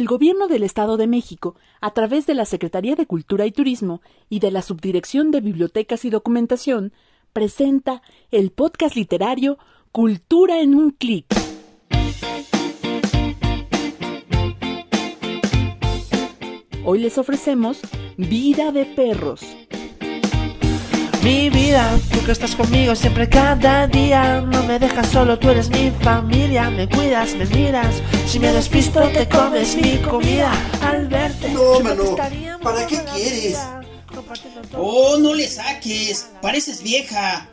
el Gobierno del Estado de México, a través de la Secretaría de Cultura y Turismo y de la Subdirección de Bibliotecas y Documentación, presenta el podcast literario Cultura en un clic. Hoy les ofrecemos Vida de Perros. Mi vida, tú que estás conmigo siempre cada día No me dejas solo, tú eres mi familia Me cuidas, me miras Si me despisto te comes mi comida Al verte No, mano, ¿para qué quieres? Oh, no le saques. Pareces vieja.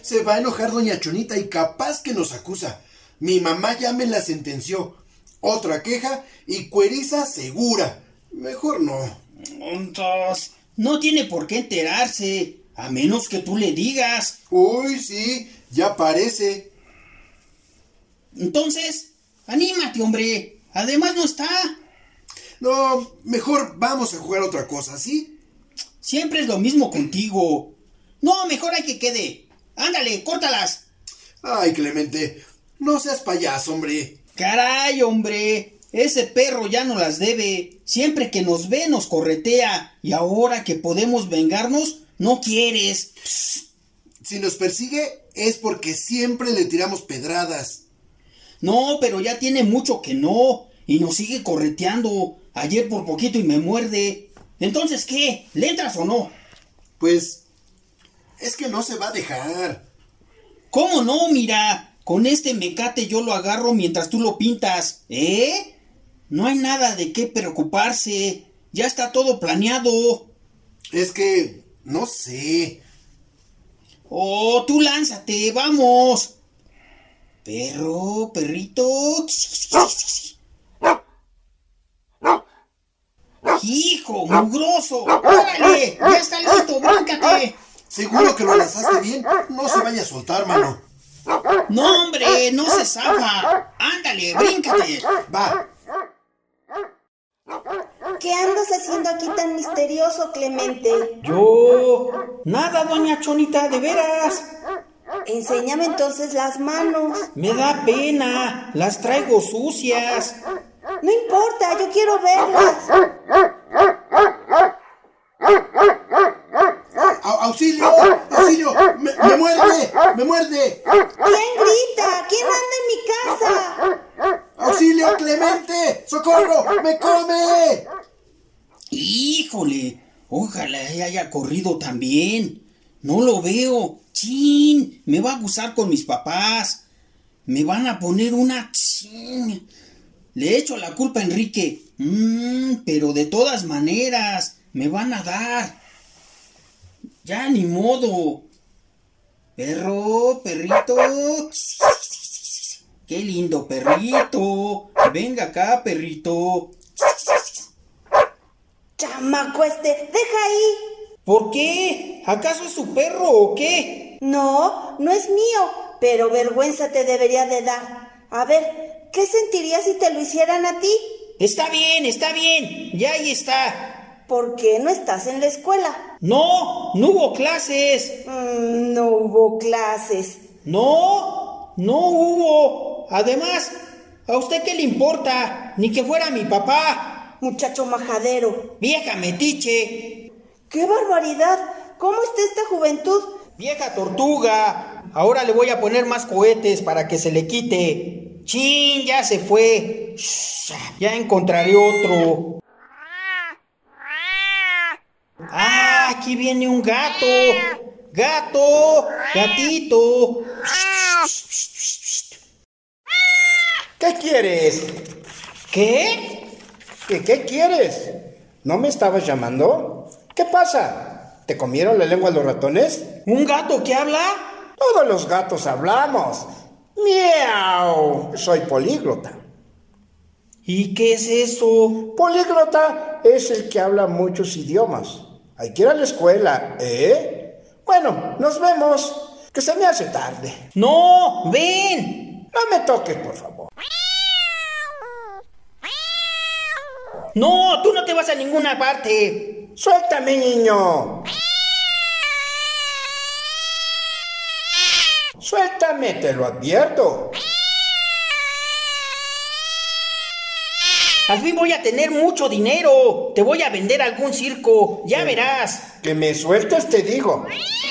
Se va a enojar doña Chonita y capaz que nos acusa. Mi mamá ya me la sentenció. Otra queja y cueriza segura. Mejor no. Entonces, no tiene por qué enterarse. A menos que tú le digas. Uy, sí, ya parece. Entonces, anímate, hombre. Además no está. No, mejor vamos a jugar otra cosa, ¿sí? Siempre es lo mismo contigo. No, mejor hay que quede. Ándale, córtalas. Ay, Clemente, no seas payaso, hombre. Caray, hombre. Ese perro ya no las debe. Siempre que nos ve nos corretea. Y ahora que podemos vengarnos, no quieres. Si nos persigue es porque siempre le tiramos pedradas. No, pero ya tiene mucho que no. Y nos sigue correteando. Ayer por poquito y me muerde. Entonces, ¿qué? ¿Le entras o no? Pues es que no se va a dejar. ¿Cómo no? Mira, con este mecate yo lo agarro mientras tú lo pintas. ¿Eh? No hay nada de qué preocuparse. Ya está todo planeado. Es que no sé. Oh, tú lánzate, vamos. Perro, perrito. Hijo, mugroso. Órale, ya está listo, bríncate. Seguro que lo lanzaste bien. No se vaya a soltar, mano. No, hombre, no se zafa. Ándale, bríncate. Va. ¿Qué andas haciendo aquí tan misterioso, Clemente? Yo. Nada, doña Chonita, de veras. Enséñame entonces las manos. Me da pena. Las traigo sucias. No importa, yo quiero verlas. Au- ¡Auxilio! ¡Auxilio! ¡Me, me muerde! ¡Me muerde! ¿Quién grita? ¿Quién anda en mi casa? ¡Auxilio, Clemente! ¡Socorro! ¡Me come! Híjole, ojalá haya corrido también. No lo veo. Chin, me va a acusar con mis papás. Me van a poner una chin. Le echo la culpa a Enrique. Mm, pero de todas maneras, me van a dar. Ya ni modo. Perro, perrito. Qué lindo perrito. Venga acá, perrito. Chamaco este, deja ahí. ¿Por qué? ¿Acaso es su perro o qué? No, no es mío, pero vergüenza te debería de dar. A ver, ¿qué sentirías si te lo hicieran a ti? Está bien, está bien. Ya ahí está. ¿Por qué no estás en la escuela? No, no hubo clases. Mm, no hubo clases. No, no hubo. Además, ¿a usted qué le importa? Ni que fuera mi papá. Muchacho majadero. Vieja metiche. ¡Qué barbaridad! ¿Cómo está esta juventud? Vieja tortuga. Ahora le voy a poner más cohetes para que se le quite. Chin, ya se fue. Shh, ya encontraré otro. Ah, aquí viene un gato. Gato, gatito. ¿Qué quieres? ¿Qué? ¿Qué, qué quieres? ¿No me estabas llamando? ¿Qué pasa? ¿Te comieron la lengua los ratones? ¿Un gato que habla? Todos los gatos hablamos. ¡Miau! Soy políglota. ¿Y qué es eso? Políglota es el que habla muchos idiomas. Hay que ir a la escuela, ¿eh? Bueno, nos vemos. Que se me hace tarde. No, ven. No me toques, por favor. No, tú no te vas a ninguna parte. Suéltame, niño. Suéltame, te lo advierto. Al fin voy a tener mucho dinero. Te voy a vender a algún circo. Ya verás. Que me sueltes, te digo.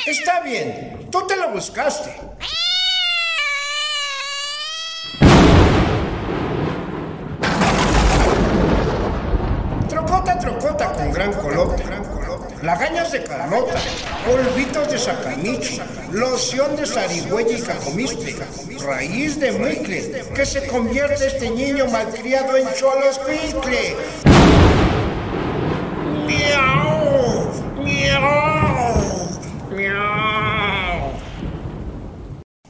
Está bien, tú te lo buscaste. Trocota, trocota con gran colote. Lagañas de Carlota, polvitos de sacamicho, loción de zarigüeya y cacomiste, raíz de muicle, que se convierte este niño malcriado en cholos picle. ¡Miau! ¡Miau! ¡Miau!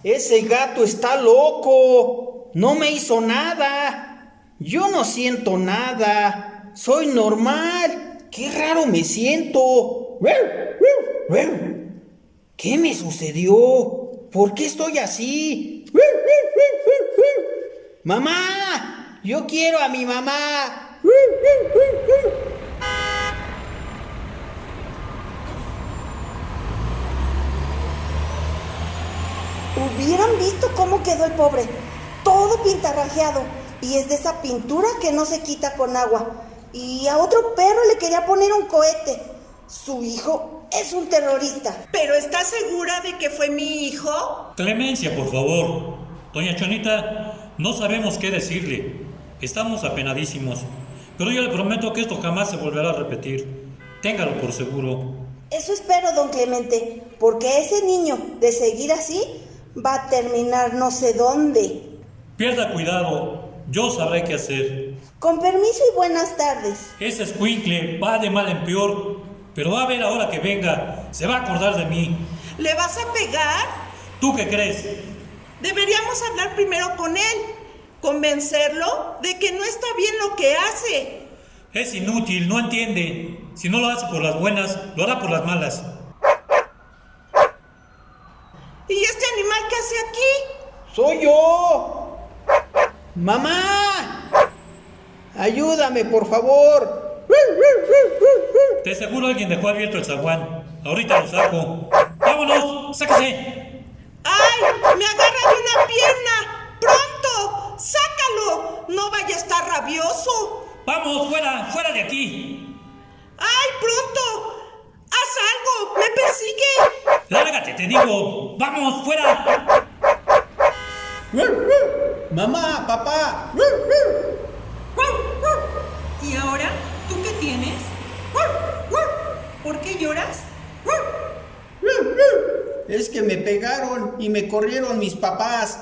Ese gato está loco. No me hizo nada. Yo no siento nada. Soy normal. Qué raro me siento. ¿Qué me sucedió? ¿Por qué estoy así? Mamá, yo quiero a mi mamá. Hubieran visto cómo quedó el pobre, todo pintarrajeado, y es de esa pintura que no se quita con agua. Y a otro perro le quería poner un cohete. Su hijo es un terrorista. ¿Pero estás segura de que fue mi hijo? Clemencia, por favor. Doña Chonita, no sabemos qué decirle. Estamos apenadísimos. Pero yo le prometo que esto jamás se volverá a repetir. Téngalo por seguro. Eso espero, don Clemente, porque ese niño, de seguir así, va a terminar no sé dónde. Pierda cuidado. Yo sabré qué hacer. Con permiso y buenas tardes. Ese escuincle va de mal en peor. Pero va a ver ahora que venga. Se va a acordar de mí. ¿Le vas a pegar? ¿Tú qué crees? Deberíamos hablar primero con él. Convencerlo de que no está bien lo que hace. Es inútil, no entiende. Si no lo hace por las buenas, lo hará por las malas. ¿Y este animal qué hace aquí? Soy yo. Mamá. Ayúdame, por favor. De seguro alguien dejó abierto el zaguán. Ahorita lo saco. ¡Vámonos! ¡Sáquese! ¡Ay! ¡Me agarra de una pierna! ¡Pronto! ¡Sácalo! ¡No vaya a estar rabioso! ¡Vamos, fuera! ¡Fuera de aquí! ¡Ay, pronto! ¡Haz algo! ¡Me persigue! ¡Lárgate, te digo! ¡Vamos, fuera! Mamá, papá. ¿Y ahora? ¿Tú qué tienes? ¿Por qué lloras? Es que me pegaron y me corrieron mis papás.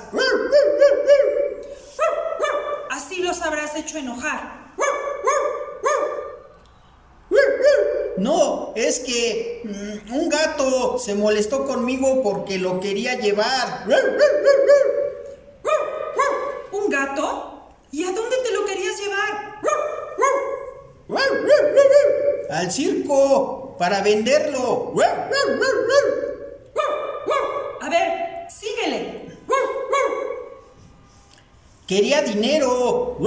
Así los habrás hecho enojar. No, es que mm, un gato se molestó conmigo porque lo quería llevar. ¿Un gato? ¿Y a dónde te lo querías llevar? Al circo para venderlo. A ver, síguele. Quería dinero.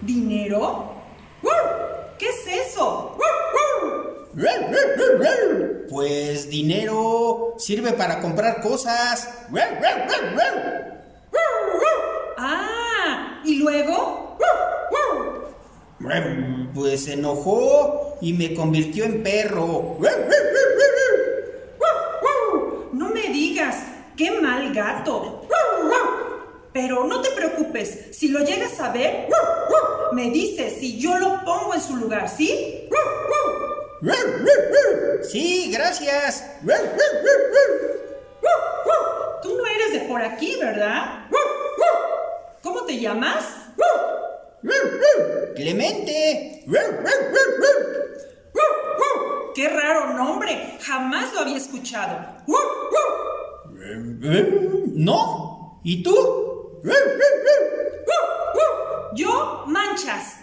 ¿Dinero? ¿Qué es eso? Pues dinero sirve para comprar cosas. Ah, ¿y luego? Pues se enojó y me convirtió en perro. No me digas, qué mal gato. Pero no te preocupes, si lo llegas a ver, me dices si yo lo pongo en su lugar, ¿sí? Sí, gracias. Tú no eres de por aquí, ¿verdad? ¿Cómo te llamas? Clemente. Qué raro nombre, jamás lo había escuchado. ¿No? ¿Y tú? Yo, Manchas.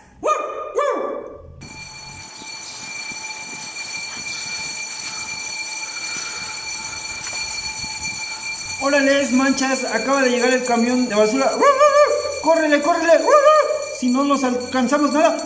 Órale, manchas, acaba de llegar el camión de basura. ¡Córrele, córrele! Si no nos alcanzamos nada.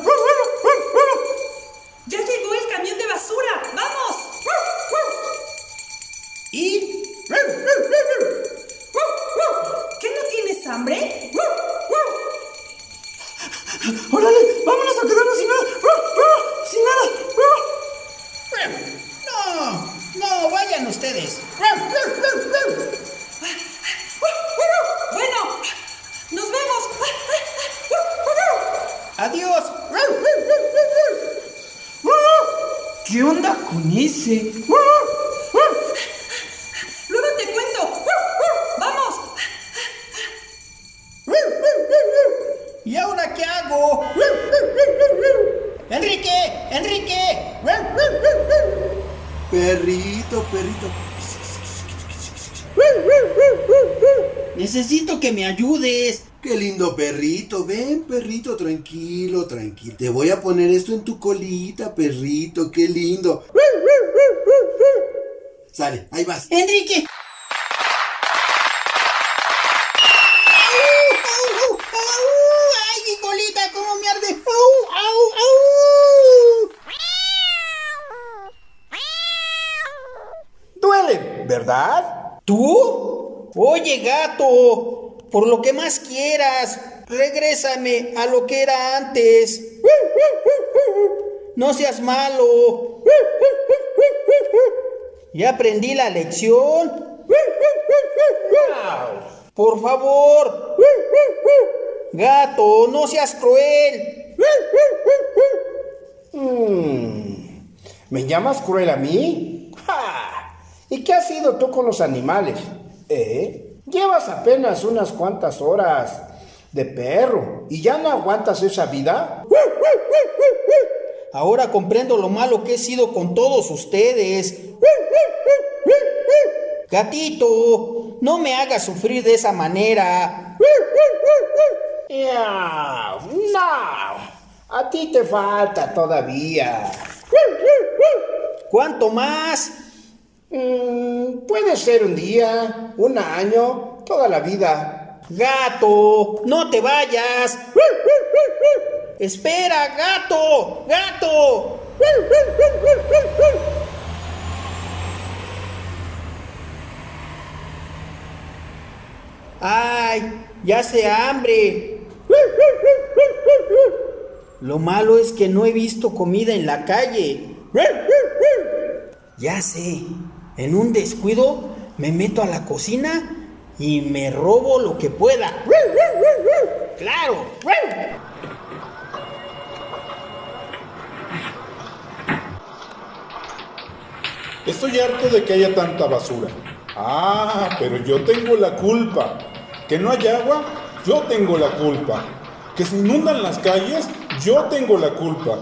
Adiós. ¿Qué onda con ese? Luego te cuento. Vamos. ¿Y ahora qué hago? Enrique, Enrique. Perrito, perrito. Necesito que me ayudes. Qué lindo perrito. Ven, perrito, tranquilo, tranquilo. Te voy a poner esto en tu colita, perrito. Qué lindo. Sale, ahí vas. Enrique. ¡Au, au, au, au! ¡Ay, mi colita, cómo me arde! ¡Au, au, au! Duele, ¿verdad? ¿Tú? Oye, gato, por lo que más quieras, regrésame a lo que era antes. No seas malo. Ya aprendí la lección. Por favor. Gato, no seas cruel. Mm, ¿Me llamas cruel a mí? ¡Ja! ¿Y qué has sido tú con los animales? ¿Eh? Llevas apenas unas cuantas horas de perro y ya no aguantas esa vida. Ahora comprendo lo malo que he sido con todos ustedes. Gatito, no me hagas sufrir de esa manera. No, a ti te falta todavía. ¿Cuánto más? Mm, puede ser un día, un año, toda la vida. Gato, no te vayas. Espera, gato, gato. Ay, ya se hambre. Lo malo es que no he visto comida en la calle. Ya sé, en un descuido me meto a la cocina y me robo lo que pueda. ¡Claro! Estoy harto de que haya tanta basura. Ah, pero yo tengo la culpa. Que no hay agua, yo tengo la culpa. Que se inundan las calles, yo tengo la culpa.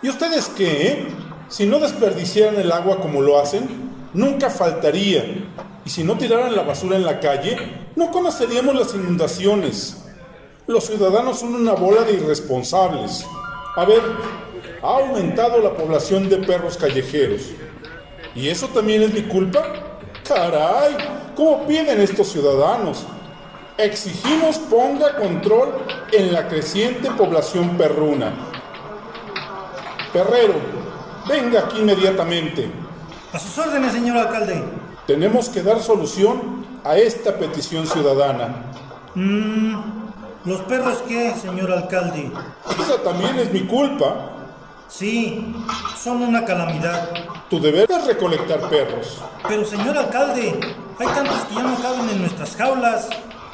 ¿Y ustedes qué? eh? Si no desperdiciaran el agua como lo hacen, nunca faltaría. Y si no tiraran la basura en la calle, no conoceríamos las inundaciones. Los ciudadanos son una bola de irresponsables. A ver, ha aumentado la población de perros callejeros. ¿Y eso también es mi culpa? Caray, ¿cómo piden estos ciudadanos? Exigimos ponga control en la creciente población perruna. Perrero, venga aquí inmediatamente. A sus órdenes, señor alcalde. Tenemos que dar solución a esta petición ciudadana. Mmm, ¿los perros qué, señor alcalde? Esa también es mi culpa. Sí, son una calamidad. Tu deber es recolectar perros. Pero, señor alcalde, hay tantos que ya no caben en nuestras jaulas.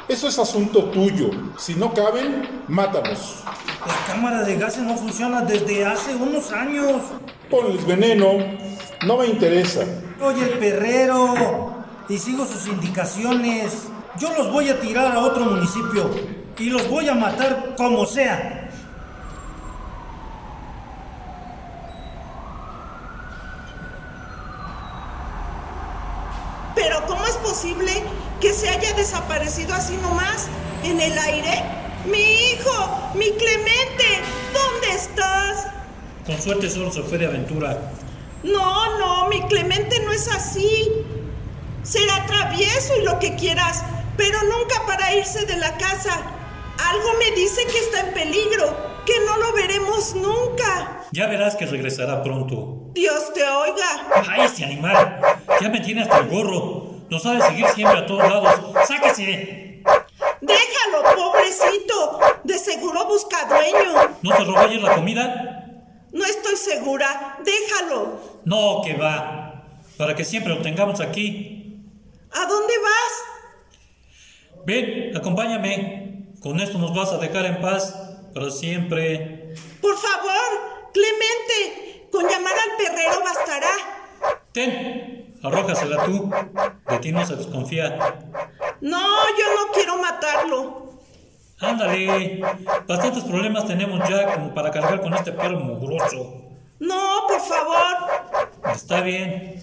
Eso es asunto tuyo. Si no caben, mátalos. La cámara de gases no funciona desde hace unos años. Ponles veneno. No me interesa. Oye, el perrero. Y sigo sus indicaciones. Yo los voy a tirar a otro municipio. Y los voy a matar como sea. Pero ¿cómo es posible que se haya desaparecido así nomás en el aire? Mi hijo, mi Clemente, ¿dónde estás? Con suerte solo se fue de aventura. No, no, mi Clemente no es así. Será travieso y lo que quieras, pero nunca para irse de la casa. Algo me dice que está en peligro, que no lo veremos nunca. Ya verás que regresará pronto. Dios te oiga. ¡Ay, este animal! Ya me tiene hasta el gorro. Nos ha de seguir siempre a todos lados. ¡Sáquese! Déjalo, pobrecito. De seguro busca dueño. ¿No se robó ayer la comida? No estoy segura. Déjalo. No, que va. Para que siempre lo tengamos aquí. ¿A dónde vas? Ven, acompáñame. Con esto nos vas a dejar en paz para siempre. Por favor, Clemente. Con llamar al perrero bastará. Ten, arrójasela tú. De ti no se desconfía. No, yo no quiero matarlo. Ándale, bastantes problemas tenemos ya como para cargar con este perro mugroso. No, por favor. Está bien.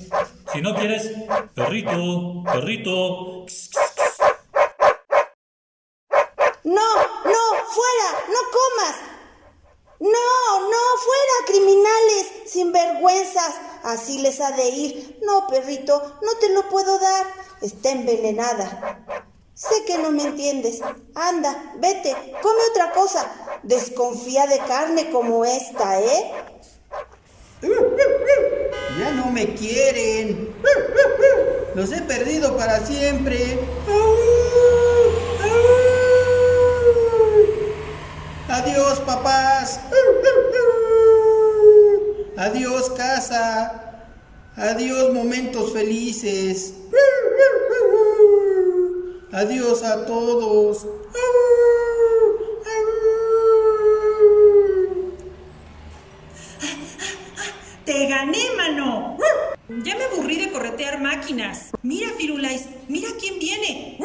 Si no quieres, perrito, perrito. No, no, fuera, no comas. No, no, fuera, criminales, sinvergüenzas. Así les ha de ir. No, perrito, no te lo puedo dar. Está envenenada. Sé que no me entiendes. Anda, vete, come otra cosa. Desconfía de carne como esta, ¿eh? Ya no me quieren. Los he perdido para siempre. Adiós, papás. Adiós, casa. Adiós, momentos felices. Adiós a todos. Te gané, mano. Ya me aburrí de corretear máquinas. Mira, Firulais, mira quién viene.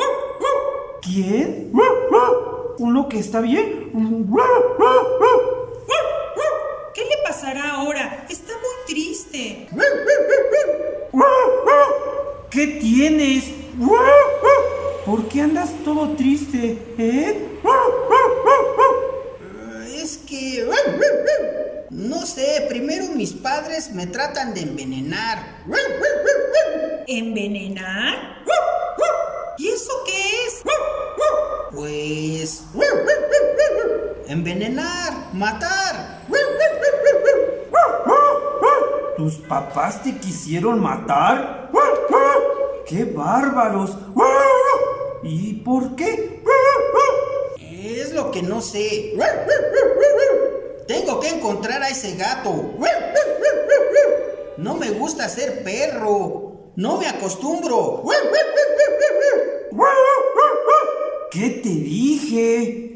¿Quién? ¿Uno que está bien? Padres me tratan de envenenar. ¿Envenenar? ¿Y eso qué es? Pues... Envenenar, matar. ¿Tus papás te quisieron matar? ¡Qué bárbaros! ¿Y por qué? Es lo que no sé. Tengo que encontrar a ese gato. No me gusta ser perro. No me acostumbro. ¿Qué te dije?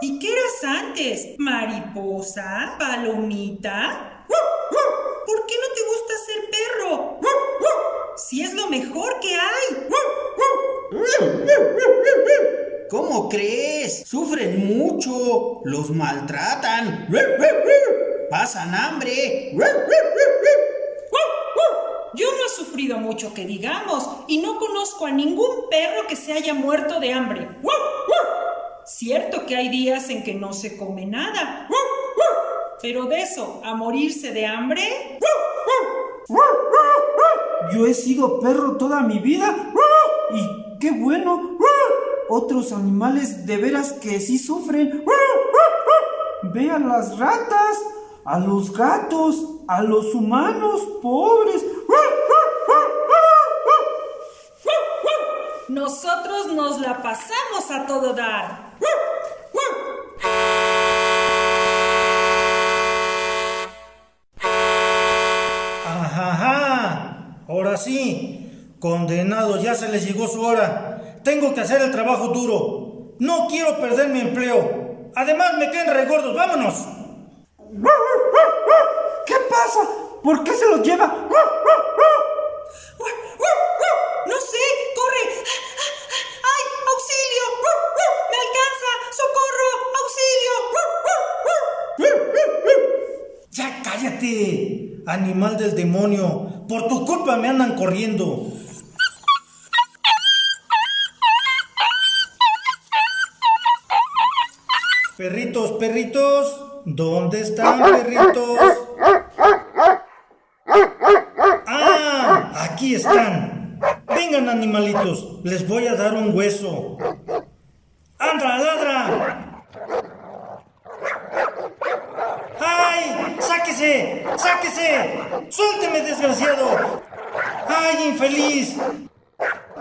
¿Y qué eras antes? ¿Mariposa? ¿Palomita? ¿Por qué no te gusta ser perro? Si es lo mejor que hay. ¿Cómo crees? Sufren mucho. Los maltratan. Pasan hambre. Yo no he sufrido mucho que digamos y no conozco a ningún perro que se haya muerto de hambre. Cierto que hay días en que no se come nada. Pero de eso, a morirse de hambre. Yo he sido perro toda mi vida. Y qué bueno. Otros animales de veras que sí sufren. Vean las ratas, a los gatos, a los humanos pobres. Nosotros nos la pasamos a todo dar. Ajá, ahora sí, condenados, ya se les llegó su hora. Tengo que hacer el trabajo duro. No quiero perder mi empleo. Además me queden regordos, vámonos. ¿Qué pasa? ¿Por qué se los lleva? No sé, corre. ¡Ay, auxilio! ¡Me alcanza! ¡Socorro! ¡Auxilio! Ya cállate, animal del demonio. Por tu culpa me andan corriendo. Perritos, perritos, ¿dónde están, perritos? Ah, aquí están. Vengan, animalitos, les voy a dar un hueso. ¡Andra, ladra! ¡Ay! ¡Sáquese! ¡Sáquese! ¡Suélteme, desgraciado! ¡Ay, infeliz!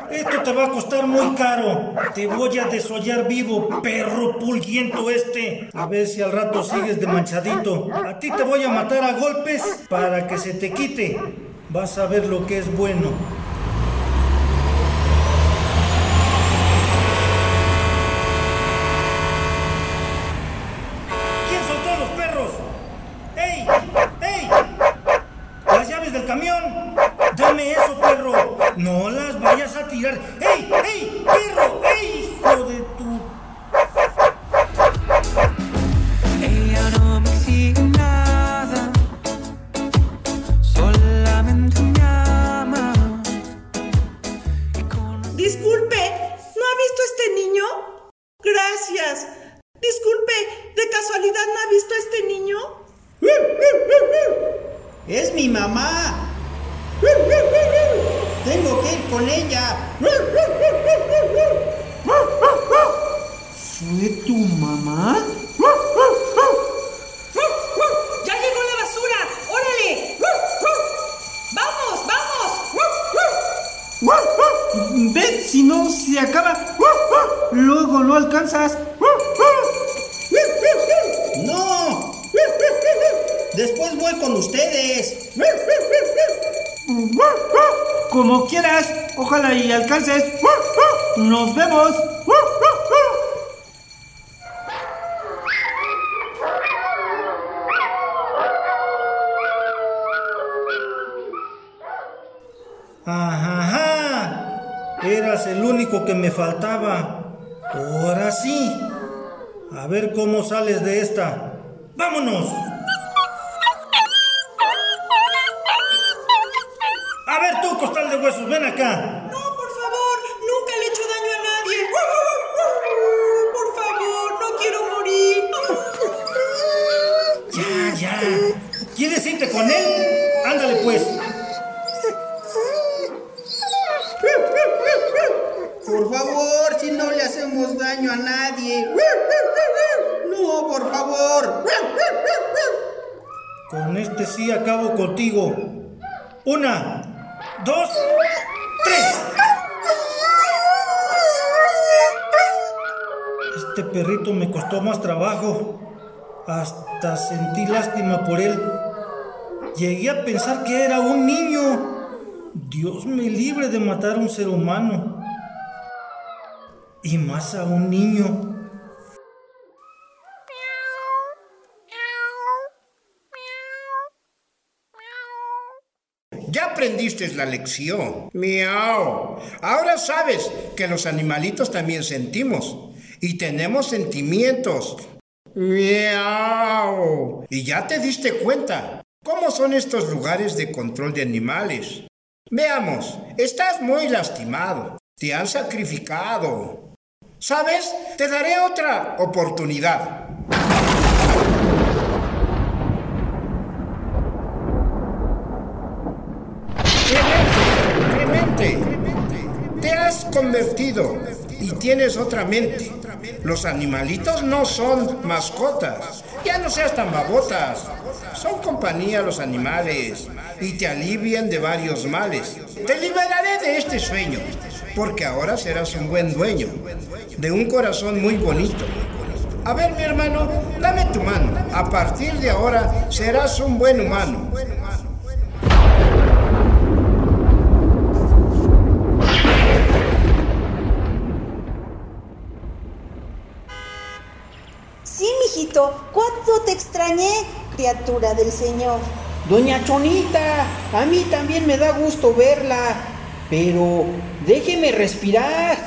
Esto te va a costar muy caro. Te voy a desollar vivo, perro pulguiento este. A ver si al rato sigues de manchadito. A ti te voy a matar a golpes para que se te quite. Vas a ver lo que es bueno. Como quieras, ojalá y alcances. Nos vemos. Ajá, eras el único que me faltaba. Ahora sí. A ver cómo sales de esta. ¡Vámonos! Favor, si no le hacemos daño a nadie. No, por favor. Con este sí acabo contigo. Una, dos, tres. Este perrito me costó más trabajo. Hasta sentí lástima por él. Llegué a pensar que era un niño. Dios me libre de matar a un ser humano. Y más a un niño. Ya aprendiste la lección. Miau. Ahora sabes que los animalitos también sentimos y tenemos sentimientos. Miau. Y ya te diste cuenta cómo son estos lugares de control de animales. Veamos, estás muy lastimado. Te han sacrificado. ¿Sabes? Te daré otra oportunidad. Clemente, Clemente, te has convertido y tienes otra mente. Los animalitos no son mascotas. Ya no seas tan babotas. Son compañía los animales y te alivian de varios males. Te liberaré de este sueño, porque ahora serás un buen dueño de un corazón muy bonito. A ver, mi hermano, dame tu mano. A partir de ahora serás un buen humano. Sí, mijito, cuánto te extrañé, criatura del Señor. Doña Chonita, a mí también me da gusto verla, pero déjeme respirar.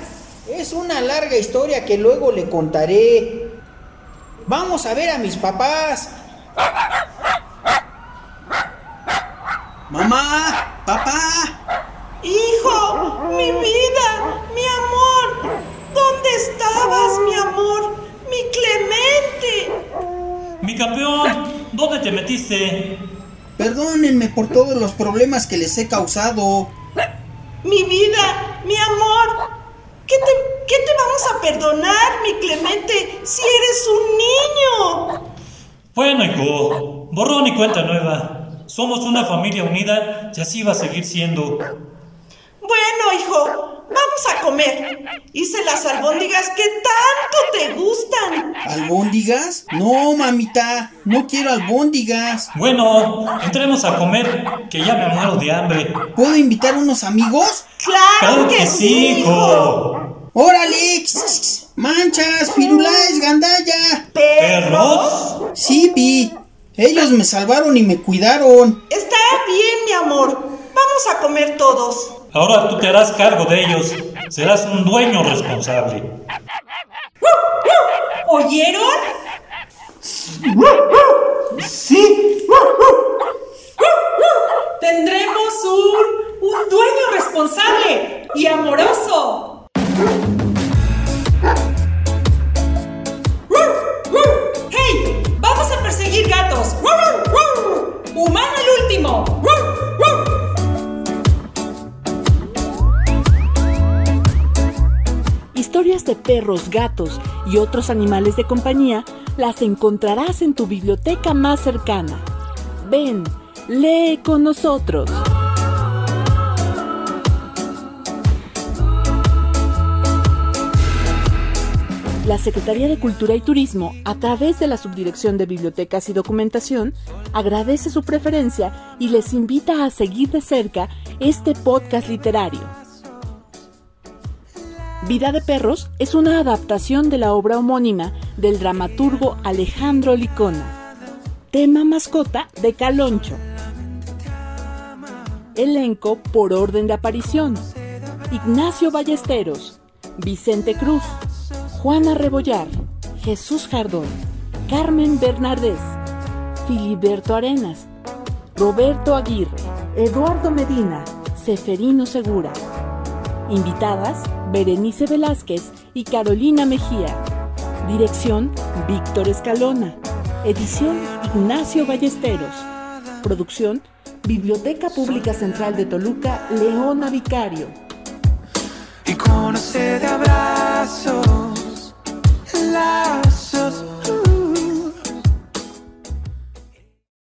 Es una larga historia que luego le contaré. Vamos a ver a mis papás. Mamá, papá. Hijo, mi vida, mi amor. ¿Dónde estabas, mi amor? Mi Clemente. Mi campeón, ¿dónde te metiste? Perdónenme por todos los problemas que les he causado. Mi vida, mi amor. ¿Qué te, qué te vamos a perdonar, mi Clemente, si eres un niño? Bueno, hijo, borrón y cuenta nueva. Somos una familia unida y así va a seguir siendo. Bueno, hijo, vamos a comer. Hice las albóndigas que tanto te gustan. ¿Albóndigas? No, mamita, no quiero albóndigas. Bueno, entremos a comer, que ya me muero de hambre. ¿Puedo invitar unos amigos? ¡Claro, que sí, hijo! ¡Órale! ¡Manchas, firulais, gandalla! ¿Perros? Sí, Pi. Ellos me salvaron y me cuidaron. Está bien, mi amor. Vamos a comer todos. Ahora tú te harás cargo de ellos. Serás un dueño responsable. ¿Oyeron? Sí. Tendremos un, un dueño responsable y amoroso. Perros, gatos y otros animales de compañía las encontrarás en tu biblioteca más cercana. Ven, lee con nosotros. La Secretaría de Cultura y Turismo, a través de la Subdirección de Bibliotecas y Documentación, agradece su preferencia y les invita a seguir de cerca este podcast literario. Vida de Perros es una adaptación de la obra homónima del dramaturgo Alejandro Licona. Tema mascota de Caloncho. Elenco por orden de aparición. Ignacio Ballesteros, Vicente Cruz, Juana Rebollar, Jesús Jardón, Carmen Bernardés, Filiberto Arenas, Roberto Aguirre, Eduardo Medina, Seferino Segura. Invitadas, Berenice Velázquez y Carolina Mejía. Dirección, Víctor Escalona. Edición, Ignacio Ballesteros. Producción, Biblioteca Pública Central de Toluca, Leona Vicario. Y conoce de abrazos, lazos.